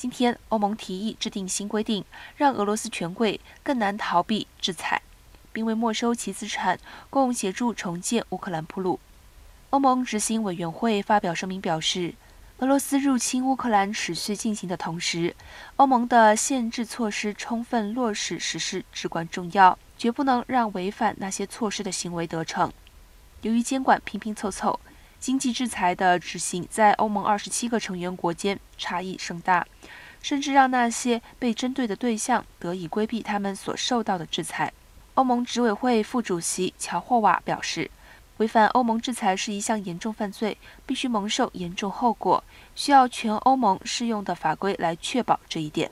今天，欧盟提议制定新规定，让俄罗斯权贵更难逃避制裁，并为没收其资产，共协助重建乌克兰铺路。欧盟执行委员会发表声明表示，俄罗斯入侵乌克兰持续进行的同时，欧盟的限制措施充分落实实施至关重要，绝不能让违反那些措施的行为得逞。由于监管拼拼凑凑，经济制裁的执行在欧盟二十七个成员国间差异甚大，甚至让那些被针对的对象得以规避他们所受到的制裁。欧盟执委会副主席乔霍瓦表示。违反欧盟制裁是一项严重犯罪，必须蒙受严重后果，需要全欧盟适用的法规来确保这一点。